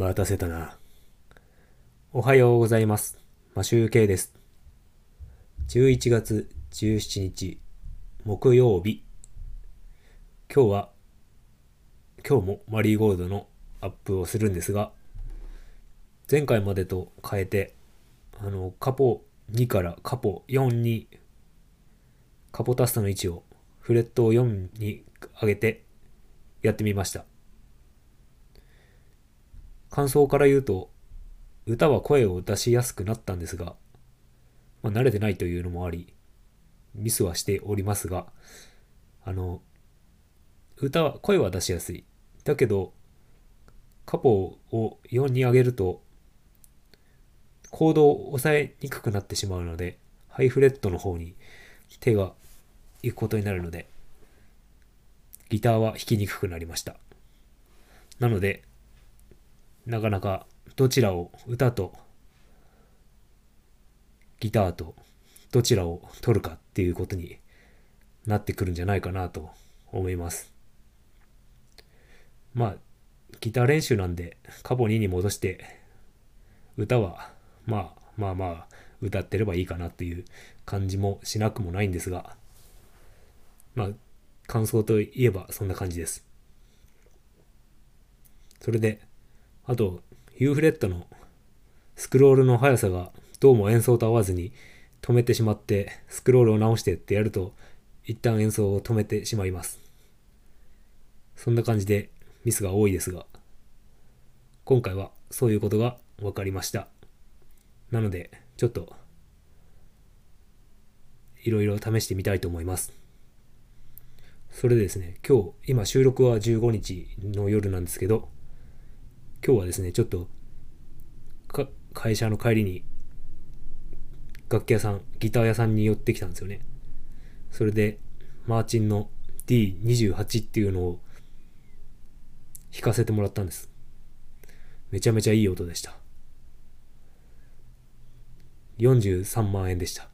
待たせたな。おはようございます。マシュウケイです。11月17日、木曜日。今日は、今日もマリーゴールドのアップをするんですが、前回までと変えて、あの、カポ2からカポ4に、カポタスタの位置をフレットを4に上げてやってみました。感想から言うと、歌は声を出しやすくなったんですが、まあ、慣れてないというのもあり、ミスはしておりますが、あの、歌は、声は出しやすい。だけど、カポを4に上げると、コードを押さえにくくなってしまうので、ハイフレットの方に手が行くことになるので、ギターは弾きにくくなりました。なので、なかなかどちらを歌とギターとどちらを取るかっていうことになってくるんじゃないかなと思います。まあ、ギター練習なんでカポ2に戻して歌はまあまあまあ歌ってればいいかなっていう感じもしなくもないんですが、まあ感想といえばそんな感じです。それで、あと、ユーフレットのスクロールの速さがどうも演奏と合わずに止めてしまって、スクロールを直してってやると、一旦演奏を止めてしまいます。そんな感じでミスが多いですが、今回はそういうことが分かりました。なので、ちょっと、いろいろ試してみたいと思います。それでですね、今日、今収録は15日の夜なんですけど、今日はですね、ちょっと、か会社の帰りに、楽器屋さん、ギター屋さんに寄ってきたんですよね。それで、マーチンの D28 っていうのを弾かせてもらったんです。めちゃめちゃいい音でした。43万円でした。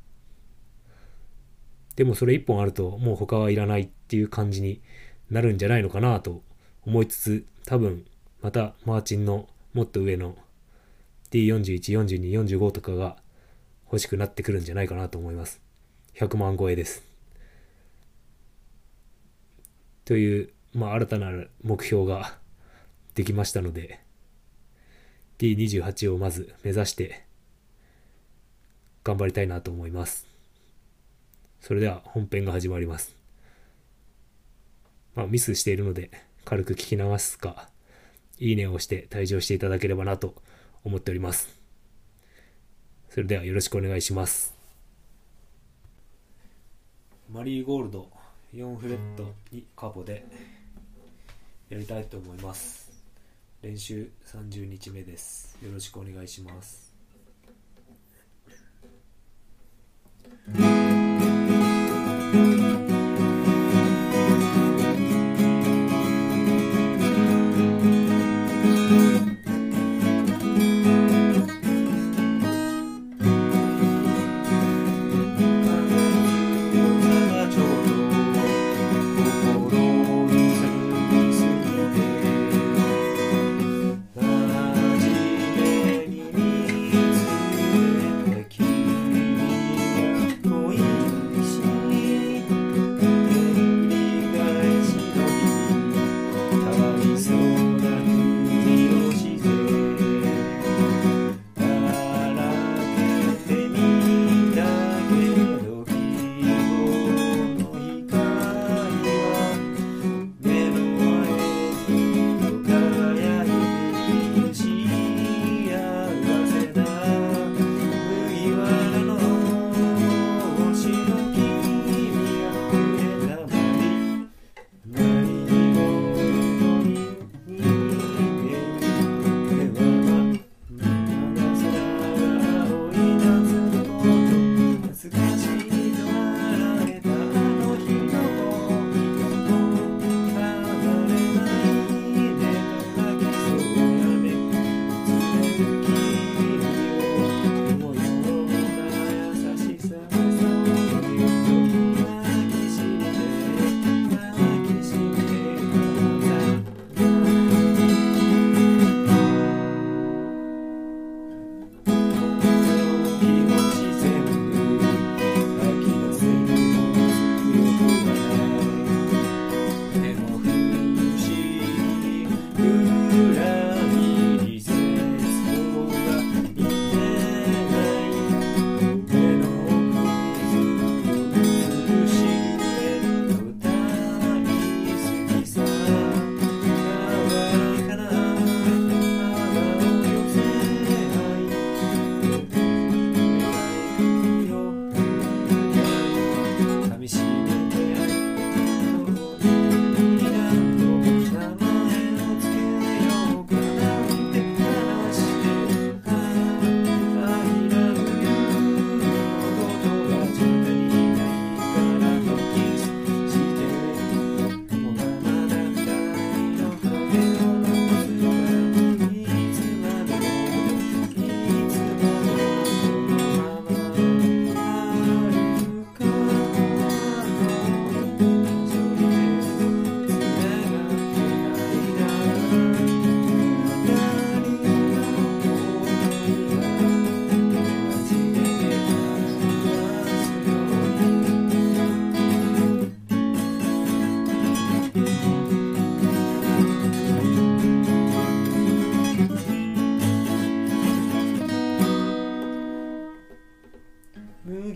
でもそれ1本あるともう他はいらないっていう感じになるんじゃないのかなと思いつつ、多分またマーチンのもっと上の D41、42、45とかが欲しくなってくるんじゃないかなと思います。100万超えです。という、まあ、新たな目標ができましたので、D28 をまず目指して頑張りたいなと思います。それでは本編が始まります。まあ、ミスしているので軽く聞き流すか、いいねを押して退場していただければなと思っております。それではよろしくお願いします。マリーゴールド4フレットにカポでやりたいと思います。練習30日目です。よろしくお願いします。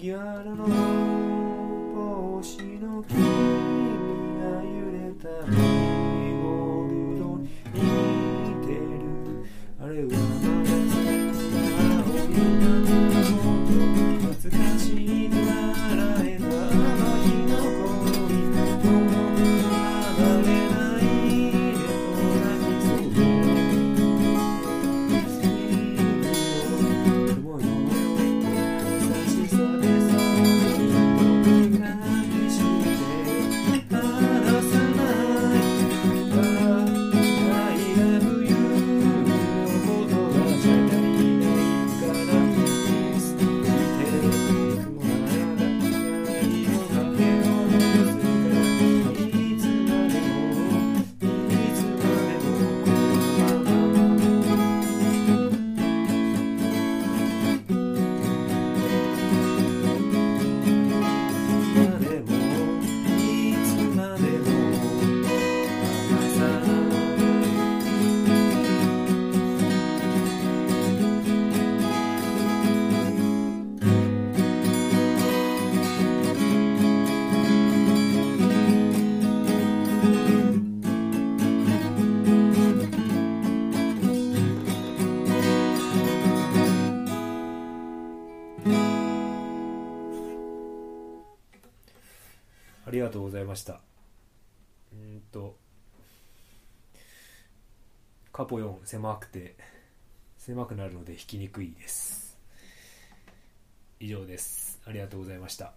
Yarın olur ありがとうございました。うんとカポ4狭くて狭くなるので引きにくいです。以上です。ありがとうございました。